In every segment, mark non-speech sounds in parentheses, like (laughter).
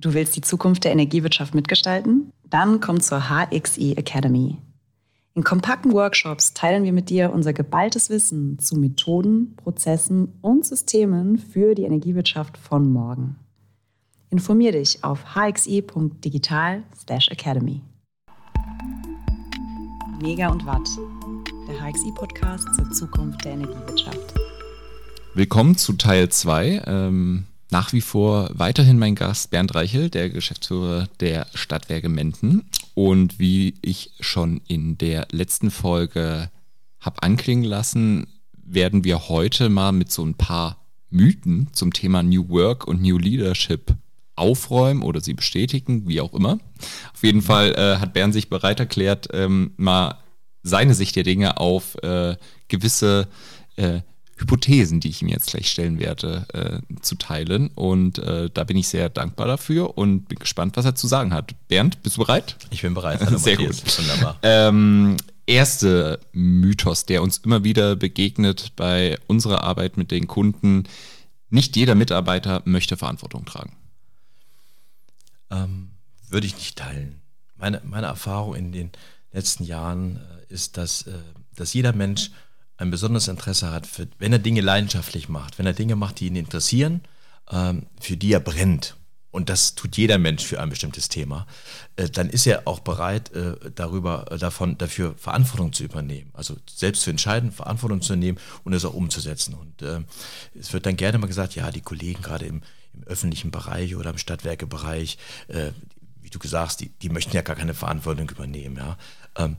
Du willst die Zukunft der Energiewirtschaft mitgestalten? Dann komm zur HXE Academy. In kompakten Workshops teilen wir mit dir unser geballtes Wissen zu Methoden, Prozessen und Systemen für die Energiewirtschaft von morgen. Informier dich auf hxi.digital/academy. Mega und Watt, der HXI-Podcast zur Zukunft der Energiewirtschaft. Willkommen zu Teil 2. Ähm, nach wie vor weiterhin mein Gast Bernd Reichel, der Geschäftsführer der Stadtwerke Menden. Und wie ich schon in der letzten Folge habe anklingen lassen, werden wir heute mal mit so ein paar Mythen zum Thema New Work und New Leadership aufräumen oder sie bestätigen, wie auch immer. Auf jeden Fall äh, hat Bernd sich bereit erklärt, ähm, mal seine Sicht der Dinge auf äh, gewisse äh, Hypothesen, die ich ihm jetzt gleich stellen werde, äh, zu teilen. Und äh, da bin ich sehr dankbar dafür und bin gespannt, was er zu sagen hat. Bernd, bist du bereit? Ich bin bereit. Hallo, (laughs) sehr Matthias. gut. Wunderbar. Ähm, erste Mythos, der uns immer wieder begegnet bei unserer Arbeit mit den Kunden. Nicht jeder Mitarbeiter möchte Verantwortung tragen. Ähm, würde ich nicht teilen. Meine, meine Erfahrung in den letzten Jahren äh, ist, dass, äh, dass jeder Mensch ein besonderes Interesse hat, für, wenn er Dinge leidenschaftlich macht, wenn er Dinge macht, die ihn interessieren, ähm, für die er brennt, und das tut jeder Mensch für ein bestimmtes Thema, äh, dann ist er auch bereit, äh, darüber, äh, davon, dafür Verantwortung zu übernehmen. Also selbst zu entscheiden, Verantwortung zu nehmen und es auch umzusetzen. Und äh, es wird dann gerne mal gesagt, ja, die Kollegen gerade im, im öffentlichen Bereich oder im Stadtwerkebereich, äh, wie du gesagt hast, die, die möchten ja gar keine Verantwortung übernehmen. Ja. Ähm,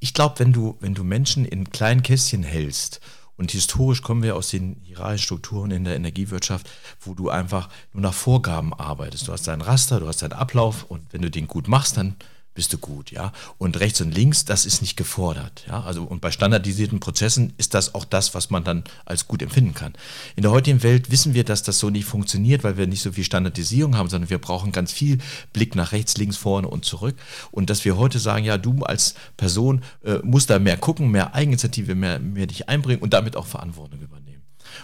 ich glaube, wenn du, wenn du Menschen in kleinen Kästchen hältst und historisch kommen wir aus den hierarchischen Strukturen in der Energiewirtschaft, wo du einfach nur nach Vorgaben arbeitest. Du hast deinen Raster, du hast deinen Ablauf und wenn du den gut machst, dann bist du gut, ja. Und rechts und links, das ist nicht gefordert, ja. Also und bei standardisierten Prozessen ist das auch das, was man dann als gut empfinden kann. In der heutigen Welt wissen wir, dass das so nicht funktioniert, weil wir nicht so viel Standardisierung haben, sondern wir brauchen ganz viel Blick nach rechts, links, vorne und zurück. Und dass wir heute sagen, ja, du als Person äh, musst da mehr gucken, mehr Eigeninitiative, mehr, mehr dich einbringen und damit auch Verantwortung übernehmen.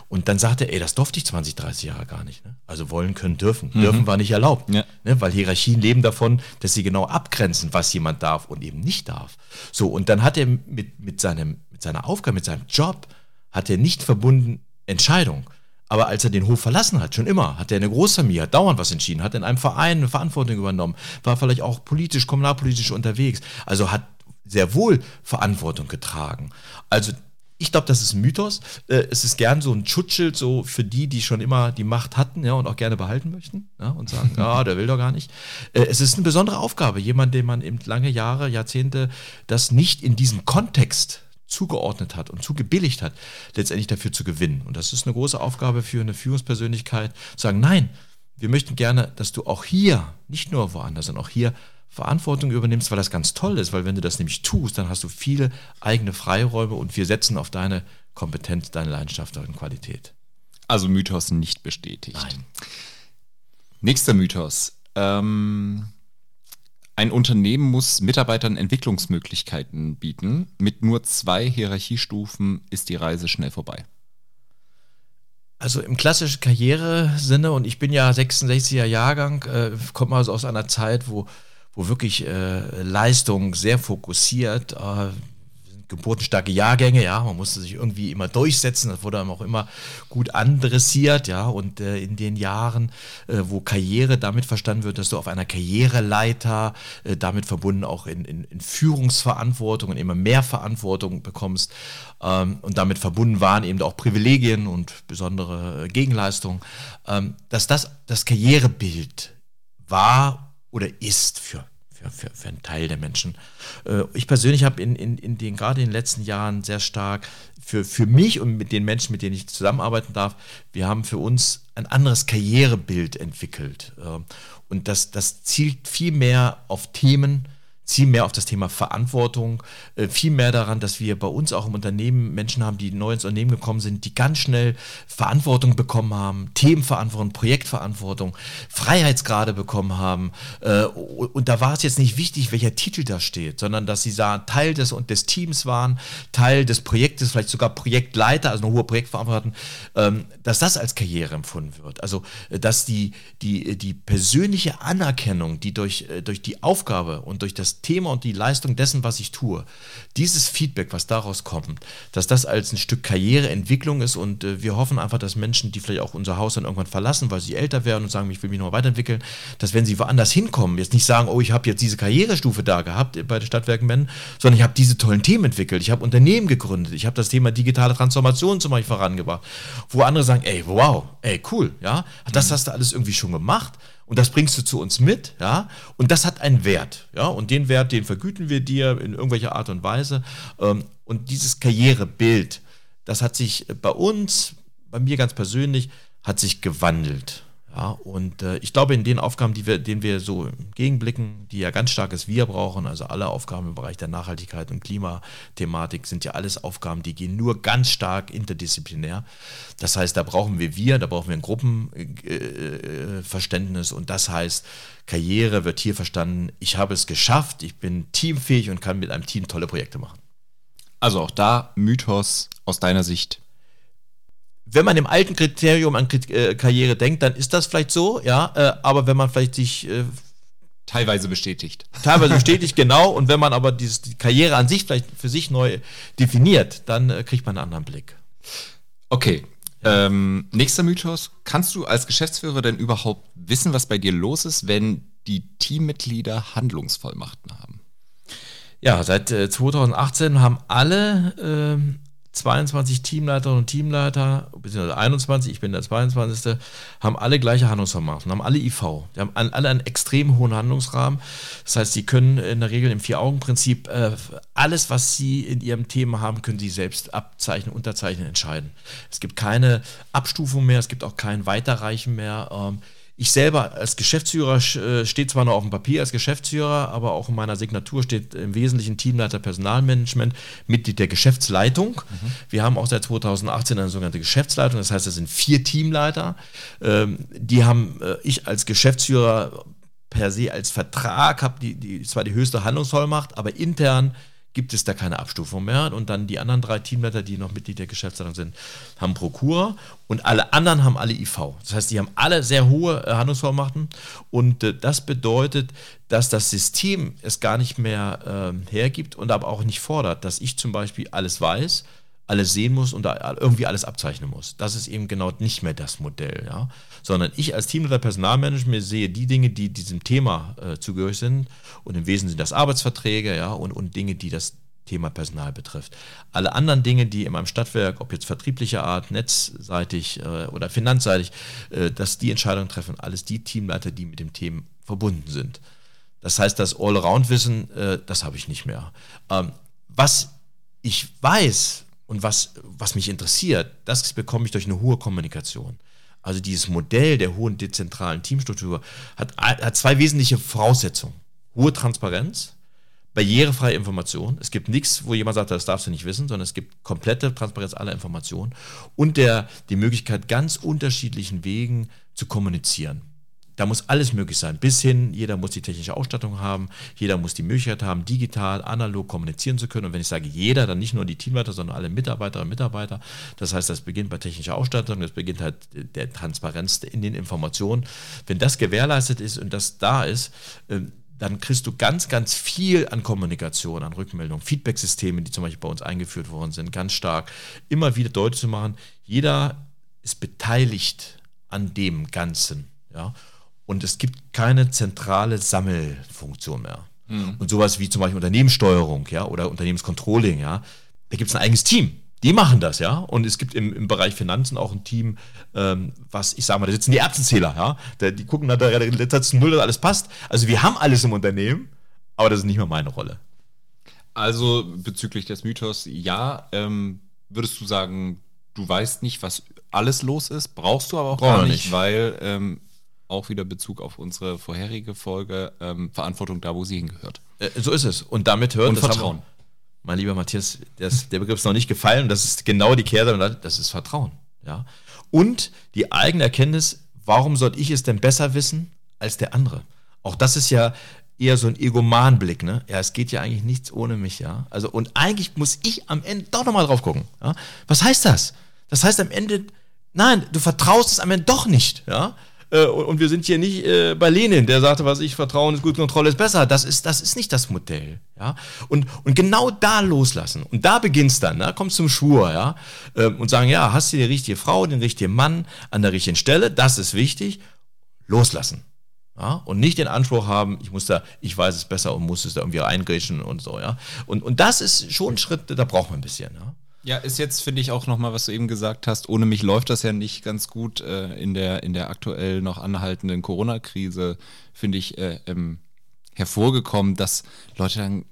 Und dann sagt er, ey, das durfte ich 20, 30 Jahre gar nicht. Ne? Also wollen, können, dürfen. Mhm. Dürfen war nicht erlaubt. Ja. Ne? Weil Hierarchien leben davon, dass sie genau abgrenzen, was jemand darf und eben nicht darf. So, und dann hat er mit, mit, seinem, mit seiner Aufgabe, mit seinem Job, hat er nicht verbunden Entscheidung. Aber als er den Hof verlassen hat, schon immer, hat er eine Großfamilie, hat dauernd was entschieden, hat in einem Verein eine Verantwortung übernommen, war vielleicht auch politisch, kommunalpolitisch unterwegs. Also hat sehr wohl Verantwortung getragen. Also ich glaube, das ist ein Mythos. Äh, es ist gern so ein Schutzschild so für die, die schon immer die Macht hatten ja, und auch gerne behalten möchten ja, und sagen, ja, (laughs) der will doch gar nicht. Äh, es ist eine besondere Aufgabe, jemand, dem man eben lange Jahre, Jahrzehnte das nicht in diesem Kontext zugeordnet hat und zugebilligt hat, letztendlich dafür zu gewinnen. Und das ist eine große Aufgabe für eine Führungspersönlichkeit, zu sagen, nein, wir möchten gerne, dass du auch hier, nicht nur woanders, sondern auch hier Verantwortung übernimmst, weil das ganz toll ist, weil wenn du das nämlich tust, dann hast du viele eigene Freiräume und wir setzen auf deine Kompetenz, deine Leidenschaft und Qualität. Also Mythos nicht bestätigt. Nein. Nächster Mythos. Ähm, ein Unternehmen muss Mitarbeitern Entwicklungsmöglichkeiten bieten. Mit nur zwei Hierarchiestufen ist die Reise schnell vorbei. Also im klassischen Karrieresinne, und ich bin ja 66er Jahrgang, äh, komme also aus einer Zeit, wo wo wirklich äh, Leistung sehr fokussiert, äh, geburtenstarke Jahrgänge, ja, man musste sich irgendwie immer durchsetzen, das wurde dann auch immer gut adressiert, ja, und äh, in den Jahren, äh, wo Karriere damit verstanden wird, dass du auf einer Karriereleiter, äh, damit verbunden auch in, in, in Führungsverantwortung und immer mehr Verantwortung bekommst ähm, und damit verbunden waren eben auch Privilegien und besondere Gegenleistungen, ähm, dass das das Karrierebild war oder ist für, für, für, für einen Teil der Menschen. Äh, ich persönlich habe in, in, in den, gerade in den letzten Jahren sehr stark für, für mich und mit den Menschen, mit denen ich zusammenarbeiten darf, wir haben für uns ein anderes Karrierebild entwickelt. Äh, und das, das zielt viel mehr auf Themen, viel mehr auf das Thema Verantwortung, äh, viel mehr daran, dass wir bei uns auch im Unternehmen Menschen haben, die neu ins Unternehmen gekommen sind, die ganz schnell Verantwortung bekommen haben, Themenverantwortung, Projektverantwortung, Freiheitsgrade bekommen haben. Äh, und da war es jetzt nicht wichtig, welcher Titel da steht, sondern dass sie Teil des, des Teams waren, Teil des Projektes, vielleicht sogar Projektleiter, also eine hohe Projektverantwortung, ähm, dass das als Karriere empfunden wird. Also, äh, dass die, die, die persönliche Anerkennung, die durch, durch die Aufgabe und durch das Thema und die Leistung dessen, was ich tue, dieses Feedback, was daraus kommt, dass das als ein Stück Karriereentwicklung ist und äh, wir hoffen einfach, dass Menschen, die vielleicht auch unser Haus dann irgendwann verlassen, weil sie älter werden und sagen, ich will mich noch weiterentwickeln, dass wenn sie woanders hinkommen, jetzt nicht sagen, oh, ich habe jetzt diese Karrierestufe da gehabt bei den Stadtwerken Mennen, sondern ich habe diese tollen Themen entwickelt, ich habe Unternehmen gegründet, ich habe das Thema digitale Transformation zum Beispiel vorangebracht, wo andere sagen, ey, wow, ey, cool, ja, das hast du alles irgendwie schon gemacht und das bringst du zu uns mit, ja, und das hat einen Wert, ja, und den Wert, den vergüten wir dir in irgendwelcher Art und Weise. Ähm, und dieses Karrierebild, das hat sich bei uns, bei mir ganz persönlich, hat sich gewandelt. Ja, und äh, ich glaube, in den Aufgaben, die wir, denen wir so entgegenblicken, die ja ganz starkes Wir brauchen, also alle Aufgaben im Bereich der Nachhaltigkeit und Klimathematik, sind ja alles Aufgaben, die gehen nur ganz stark interdisziplinär. Das heißt, da brauchen wir Wir, da brauchen wir ein Gruppenverständnis äh, und das heißt, Karriere wird hier verstanden, ich habe es geschafft, ich bin teamfähig und kann mit einem Team tolle Projekte machen. Also auch da Mythos aus deiner Sicht wenn man im alten Kriterium an äh, Karriere denkt, dann ist das vielleicht so, ja, äh, aber wenn man vielleicht sich äh, teilweise bestätigt. Teilweise (laughs) bestätigt, genau. Und wenn man aber dieses, die Karriere an sich vielleicht für sich neu definiert, dann äh, kriegt man einen anderen Blick. Okay. Ähm, nächster Mythos. Kannst du als Geschäftsführer denn überhaupt wissen, was bei dir los ist, wenn die Teammitglieder Handlungsvollmachten haben? Ja, seit 2018 äh, haben alle ähm, 22 Teamleiterinnen und Teamleiter, beziehungsweise 21, ich bin der 22., haben alle gleiche Handlungsvermaßen, haben alle IV. Die haben alle einen extrem hohen Handlungsrahmen. Das heißt, sie können in der Regel im Vier-Augen-Prinzip äh, alles, was sie in ihrem Thema haben, können sie selbst abzeichnen, unterzeichnen, entscheiden. Es gibt keine Abstufung mehr, es gibt auch kein Weiterreichen mehr. Ähm, ich selber als Geschäftsführer äh, steht zwar noch auf dem Papier als Geschäftsführer, aber auch in meiner Signatur steht im Wesentlichen Teamleiter Personalmanagement, Mitglied der Geschäftsleitung. Mhm. Wir haben auch seit 2018 eine sogenannte Geschäftsleitung, das heißt, es sind vier Teamleiter. Ähm, die haben äh, ich als Geschäftsführer per se als Vertrag, habe die, die zwar die höchste Handlungsvollmacht, aber intern gibt es da keine Abstufung mehr. Und dann die anderen drei Teamleiter, die noch Mitglied der Geschäftsleitung sind, haben Prokura und alle anderen haben alle IV. Das heißt, die haben alle sehr hohe äh, Handlungsvollmachten und äh, das bedeutet, dass das System es gar nicht mehr äh, hergibt und aber auch nicht fordert, dass ich zum Beispiel alles weiß, alles sehen muss und irgendwie alles abzeichnen muss. Das ist eben genau nicht mehr das Modell, ja. Sondern ich als Teamleiter Personalmanagement sehe die Dinge, die diesem Thema äh, zugehörig sind und im Wesentlichen sind das Arbeitsverträge, ja, und, und Dinge, die das Thema Personal betrifft. Alle anderen Dinge, die in meinem Stadtwerk, ob jetzt vertrieblicher Art, netzseitig äh, oder finanzseitig, äh, dass die Entscheidungen treffen, alles die Teamleiter, die mit dem Thema verbunden sind. Das heißt, das Allround-Wissen, äh, das habe ich nicht mehr. Ähm, was ich weiß, und was, was mich interessiert, das bekomme ich durch eine hohe Kommunikation. Also dieses Modell der hohen dezentralen Teamstruktur hat, hat zwei wesentliche Voraussetzungen. Hohe Transparenz, barrierefreie Information. Es gibt nichts, wo jemand sagt, das darfst du nicht wissen, sondern es gibt komplette Transparenz aller Informationen und der, die Möglichkeit, ganz unterschiedlichen Wegen zu kommunizieren. Da muss alles möglich sein. Bis hin, jeder muss die technische Ausstattung haben, jeder muss die Möglichkeit haben, digital, analog kommunizieren zu können. Und wenn ich sage jeder, dann nicht nur die Teamleiter, sondern alle Mitarbeiterinnen und Mitarbeiter. Das heißt, das beginnt bei technischer Ausstattung, das beginnt halt der Transparenz in den Informationen. Wenn das gewährleistet ist und das da ist, ähm, dann kriegst du ganz, ganz viel an Kommunikation, an Rückmeldungen, Feedbacksysteme, die zum Beispiel bei uns eingeführt worden sind, ganz stark, immer wieder deutlich zu machen, jeder ist beteiligt an dem Ganzen. Ja? Und es gibt keine zentrale Sammelfunktion mehr. Mhm. Und sowas wie zum Beispiel Unternehmenssteuerung, ja, oder Unternehmenscontrolling, ja, da gibt es ein eigenes Team. Die machen das, ja. Und es gibt im, im Bereich Finanzen auch ein Team, ähm, was, ich sage mal, da sitzen die Erbsenzähler, ja. Da, die gucken, da der letzten Null, dass alles passt. Also wir haben alles im Unternehmen, aber das ist nicht mehr meine Rolle. Also bezüglich des Mythos, ja, ähm, würdest du sagen, du weißt nicht, was alles los ist, brauchst du aber auch Brauch gar nicht, nicht, weil ähm, auch wieder Bezug auf unsere vorherige Folge, ähm, Verantwortung da, wo sie hingehört. Äh, so ist es. Und damit hört und Vertrauen. Wir, mein lieber Matthias, das, der Begriff ist noch nicht gefallen. Das ist genau die Kehrseite. Das ist Vertrauen. Ja. Und die eigene Erkenntnis, warum sollte ich es denn besser wissen als der andere? Auch das ist ja eher so ein Egoman-Blick, ne? Ja, es geht ja eigentlich nichts ohne mich, ja. Also, und eigentlich muss ich am Ende doch nochmal drauf gucken. Ja? Was heißt das? Das heißt am Ende, nein, du vertraust es am Ende doch nicht, ja. Äh, und wir sind hier nicht äh, bei Lenin, der sagte, was ich, Vertrauen ist gut, Kontrolle ist besser. Das ist, das ist nicht das Modell. Ja? Und, und genau da loslassen. Und da beginnt's dann, ne? kommst zum Schwur, ja. Ähm, und sagen, ja, hast du die richtige Frau, den richtigen Mann an der richtigen Stelle, das ist wichtig. Loslassen. Ja, und nicht den Anspruch haben, ich muss da, ich weiß es besser und muss es da irgendwie eingrätschen und so, ja. Und, und das ist schon ein Schritt, da braucht man ein bisschen, ja. Ja, ist jetzt, finde ich, auch nochmal, was du eben gesagt hast, ohne mich läuft das ja nicht ganz gut äh, in, der, in der aktuell noch anhaltenden Corona-Krise, finde ich, äh, ähm, hervorgekommen, dass Leute dann,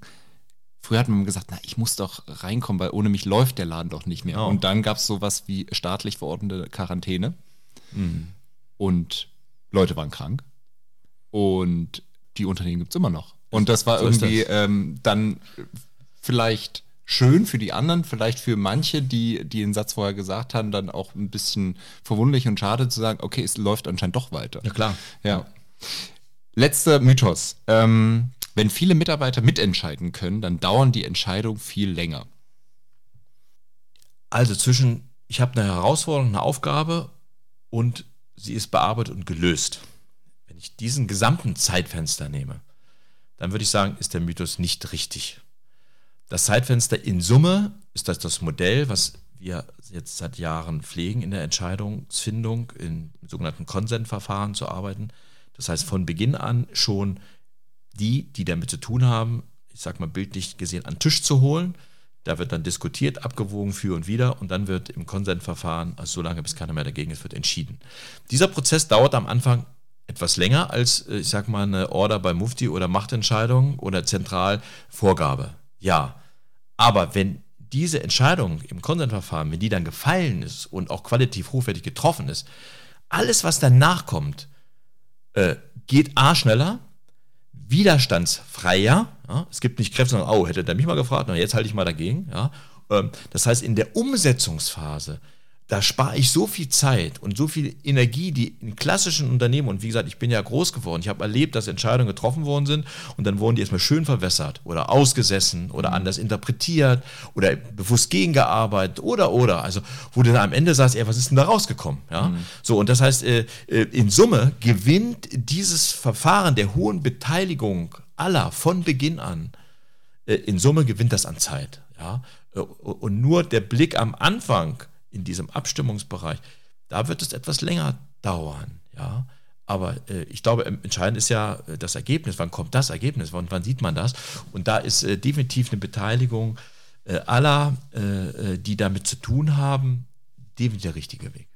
früher hat man gesagt, na, ich muss doch reinkommen, weil ohne mich läuft der Laden doch nicht mehr. Oh. Und dann gab es sowas wie staatlich verordnete Quarantäne mhm. und Leute waren krank und die Unternehmen gibt es immer noch. Und das war so irgendwie das. Ähm, dann vielleicht schön für die anderen, vielleicht für manche, die, die den Satz vorher gesagt haben, dann auch ein bisschen verwunderlich und schade zu sagen, okay, es läuft anscheinend doch weiter. Ja, klar. Ja. Letzter Mythos. Ähm, wenn viele Mitarbeiter mitentscheiden können, dann dauern die Entscheidungen viel länger. Also zwischen, ich habe eine Herausforderung, eine Aufgabe und sie ist bearbeitet und gelöst ich diesen gesamten Zeitfenster nehme, dann würde ich sagen, ist der Mythos nicht richtig. Das Zeitfenster in Summe ist das das Modell, was wir jetzt seit Jahren pflegen in der Entscheidungsfindung, in sogenannten Konsentverfahren zu arbeiten. Das heißt, von Beginn an schon die, die damit zu tun haben, ich sage mal bildlich gesehen, an den Tisch zu holen. Da wird dann diskutiert, abgewogen für und wieder und dann wird im Konsentverfahren, also so lange bis keiner mehr dagegen ist, wird entschieden. Dieser Prozess dauert am Anfang etwas länger als, äh, ich sag mal, eine Order bei Mufti oder Machtentscheidung oder Zentralvorgabe. Ja. Aber wenn diese Entscheidung im Konsensverfahren, wenn die dann gefallen ist und auch qualitativ hochwertig getroffen ist, alles, was danach kommt, äh, geht A schneller, widerstandsfreier. Ja? Es gibt nicht Kräfte, sondern, oh, hätte der mich mal gefragt, na, jetzt halte ich mal dagegen. Ja? Ähm, das heißt, in der Umsetzungsphase da spare ich so viel Zeit und so viel Energie, die in klassischen Unternehmen, und wie gesagt, ich bin ja groß geworden, ich habe erlebt, dass Entscheidungen getroffen worden sind und dann wurden die erstmal schön verwässert oder ausgesessen oder mhm. anders interpretiert oder bewusst gegengearbeitet oder oder. Also, wo du dann am Ende sagst, ey, was ist denn da rausgekommen? Ja? Mhm. So, und das heißt, äh, äh, in Summe gewinnt dieses Verfahren der hohen Beteiligung aller von Beginn an, äh, in Summe gewinnt das an Zeit. Ja? Und nur der Blick am Anfang, in diesem Abstimmungsbereich, da wird es etwas länger dauern, ja. Aber äh, ich glaube, entscheidend ist ja äh, das Ergebnis. Wann kommt das Ergebnis? Wann, wann sieht man das? Und da ist äh, definitiv eine Beteiligung äh, aller, äh, äh, die damit zu tun haben, definitiv der richtige Weg.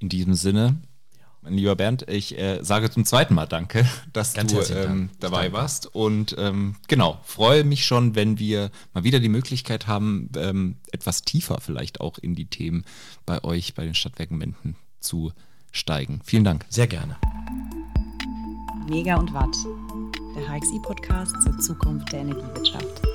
In diesem Sinne, mein lieber Bernd, ich äh, sage zum zweiten Mal Danke, (laughs) dass Ganz du ähm, dabei danke. warst. Und ähm, genau, freue mich schon, wenn wir mal wieder die Möglichkeit haben, ähm, etwas tiefer vielleicht auch in die Themen bei euch, bei den Stadtwerken Menden zu steigen. Vielen Dank. Sehr gerne. Mega und Watt, der HXI-Podcast zur Zukunft der Energiewirtschaft.